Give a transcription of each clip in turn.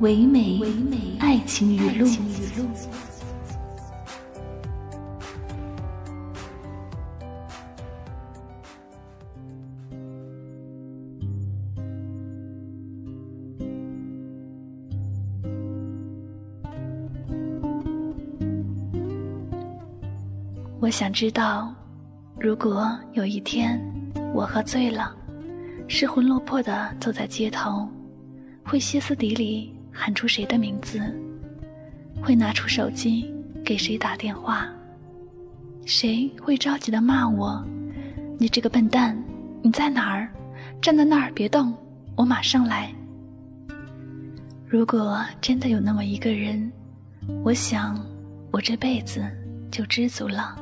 唯美爱情语录。我想知道，如果有一天我喝醉了，失魂落魄的走在街头，会歇斯底里。喊出谁的名字？会拿出手机给谁打电话？谁会着急的骂我？你这个笨蛋！你在哪儿？站在那儿别动，我马上来。如果真的有那么一个人，我想我这辈子就知足了。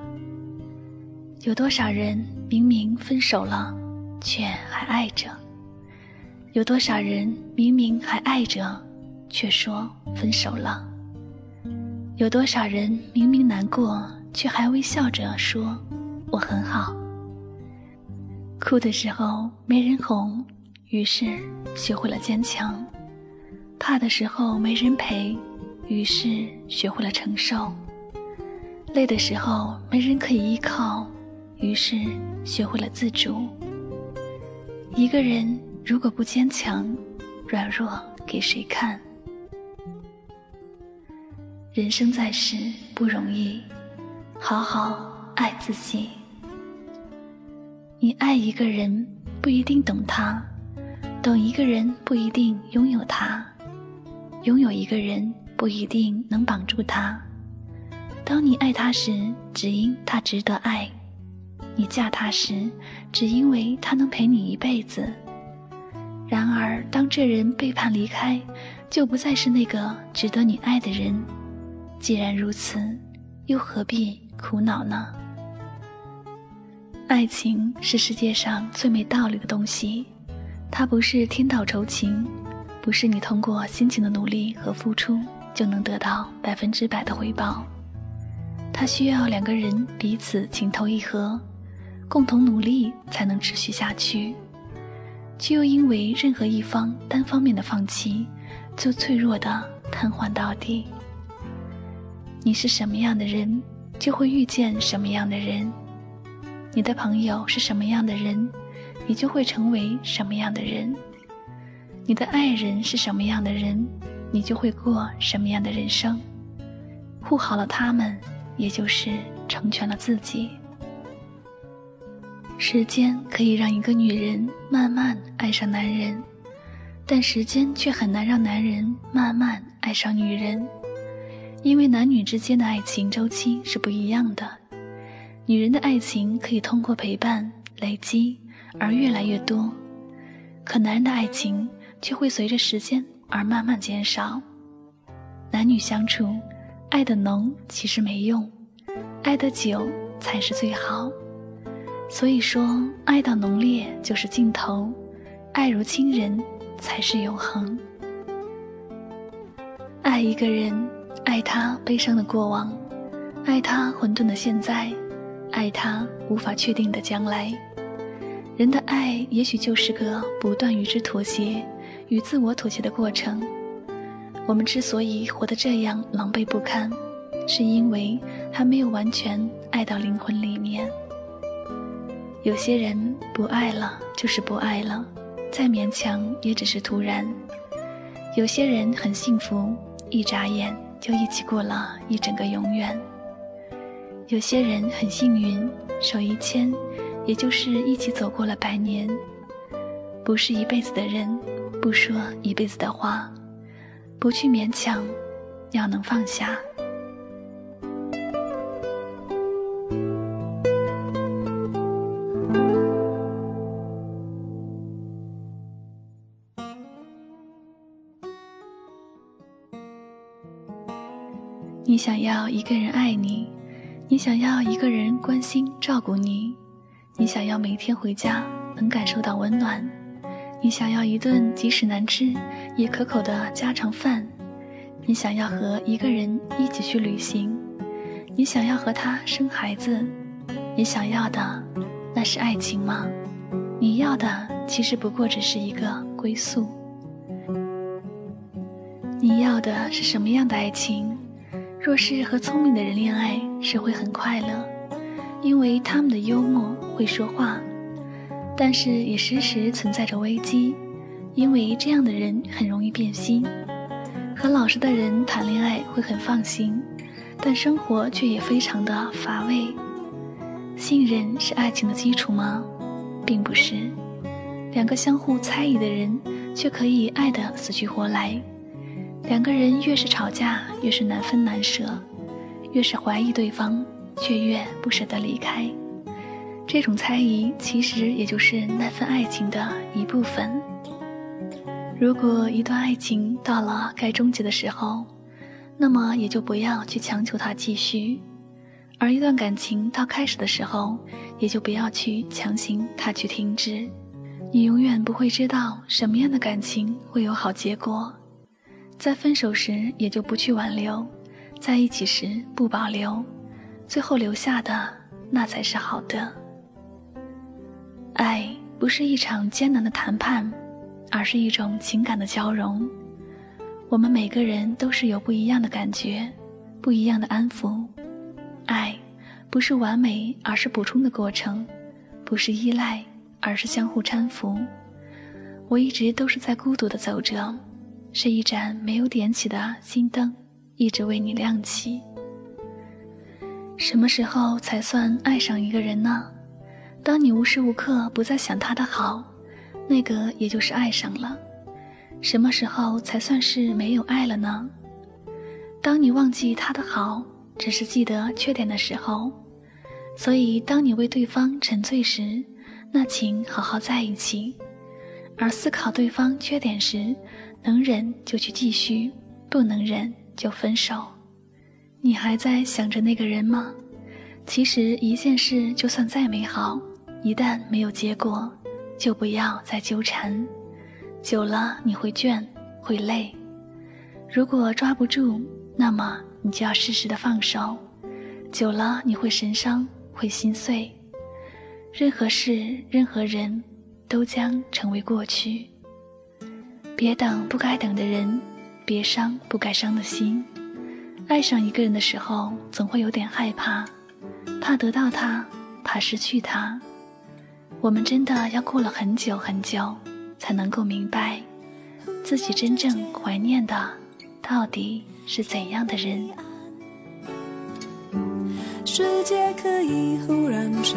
有多少人明明分手了，却还爱着？有多少人明明还爱着？却说分手了。有多少人明明难过，却还微笑着说我很好。哭的时候没人哄，于是学会了坚强；怕的时候没人陪，于是学会了承受；累的时候没人可以依靠，于是学会了自主。一个人如果不坚强，软弱给谁看？人生在世不容易，好好爱自己。你爱一个人不一定懂他，懂一个人不一定拥有他，拥有一个人不一定能绑住他。当你爱他时，只因他值得爱；你嫁他时，只因为他能陪你一辈子。然而，当这人背叛离开，就不再是那个值得你爱的人。既然如此，又何必苦恼呢？爱情是世界上最没道理的东西，它不是天道酬勤，不是你通过辛勤的努力和付出就能得到百分之百的回报。它需要两个人彼此情投意合，共同努力才能持续下去，却又因为任何一方单方面的放弃，就脆弱的瘫痪到底。你是什么样的人，就会遇见什么样的人；你的朋友是什么样的人，你就会成为什么样的人；你的爱人是什么样的人，你就会过什么样的人生。护好了他们，也就是成全了自己。时间可以让一个女人慢慢爱上男人，但时间却很难让男人慢慢爱上女人。因为男女之间的爱情周期是不一样的，女人的爱情可以通过陪伴累积而越来越多，可男人的爱情却会随着时间而慢慢减少。男女相处，爱的浓其实没用，爱的久才是最好。所以说，爱到浓烈就是尽头，爱如亲人才是永恒。爱一个人。爱他悲伤的过往，爱他混沌的现在，爱他无法确定的将来。人的爱也许就是个不断与之妥协、与自我妥协的过程。我们之所以活得这样狼狈不堪，是因为还没有完全爱到灵魂里面。有些人不爱了就是不爱了，再勉强也只是突然。有些人很幸福，一眨眼。就一起过了一整个永远。有些人很幸运，手一牵，也就是一起走过了百年。不是一辈子的人，不说一辈子的话，不去勉强，要能放下。你想要一个人爱你，你想要一个人关心照顾你，你想要每天回家能感受到温暖，你想要一顿即使难吃也可口的家常饭，你想要和一个人一起去旅行，你想要和他生孩子，你想要的那是爱情吗？你要的其实不过只是一个归宿。你要的是什么样的爱情？若是和聪明的人恋爱，是会很快乐，因为他们的幽默会说话；但是也时时存在着危机，因为这样的人很容易变心。和老实的人谈恋爱会很放心，但生活却也非常的乏味。信任是爱情的基础吗？并不是。两个相互猜疑的人，却可以爱得死去活来。两个人越是吵架，越是难分难舍，越是怀疑对方，却越不舍得离开。这种猜疑其实也就是那份爱情的一部分。如果一段爱情到了该终结的时候，那么也就不要去强求它继续；而一段感情到开始的时候，也就不要去强行它去停止。你永远不会知道什么样的感情会有好结果。在分手时，也就不去挽留；在一起时，不保留。最后留下的，那才是好的。爱不是一场艰难的谈判，而是一种情感的交融。我们每个人都是有不一样的感觉，不一样的安抚。爱不是完美，而是补充的过程；不是依赖，而是相互搀扶。我一直都是在孤独的走着。是一盏没有点起的心灯，一直为你亮起。什么时候才算爱上一个人呢？当你无时无刻不在想他的好，那个也就是爱上了。什么时候才算是没有爱了呢？当你忘记他的好，只是记得缺点的时候。所以，当你为对方沉醉时，那请好好在一起；而思考对方缺点时，能忍就去继续，不能忍就分手。你还在想着那个人吗？其实一件事就算再美好，一旦没有结果，就不要再纠缠。久了你会倦，会累。如果抓不住，那么你就要适时的放手。久了你会神伤，会心碎。任何事，任何人，都将成为过去。别等不该等的人，别伤不该伤的心。爱上一个人的时候，总会有点害怕，怕得到他，怕失去他。我们真的要过了很久很久，才能够明白，自己真正怀念的到底是怎样的人。世界可以忽然什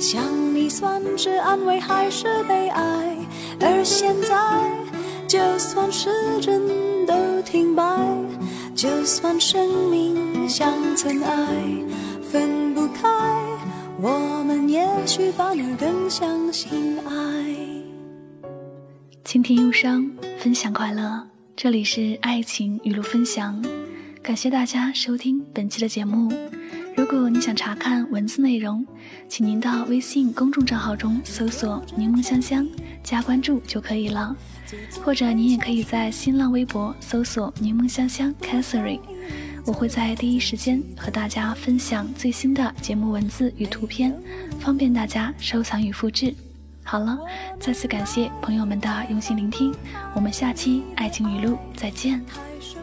想你算是安慰还是悲哀？而现在，就算时针都停摆，就算生命像尘埃，分不开，我们也许反而更相信爱。倾听忧伤，分享快乐，这里是爱情语录分享，感谢大家收听本期的节目。如果你想查看文字内容，请您到微信公众账号中搜索“柠檬香香”。加关注就可以了，或者您也可以在新浪微博搜索“柠檬香香 Catherine”，我会在第一时间和大家分享最新的节目文字与图片，方便大家收藏与复制。好了，再次感谢朋友们的用心聆听，我们下期爱情语录再见。想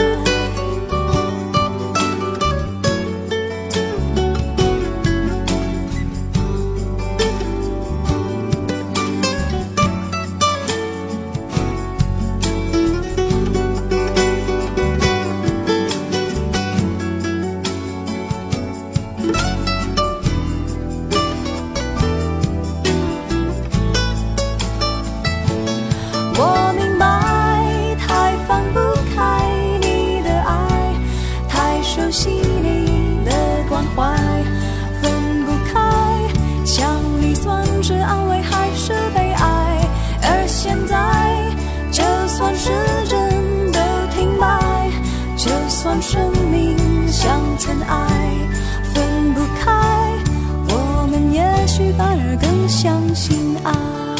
相信爱。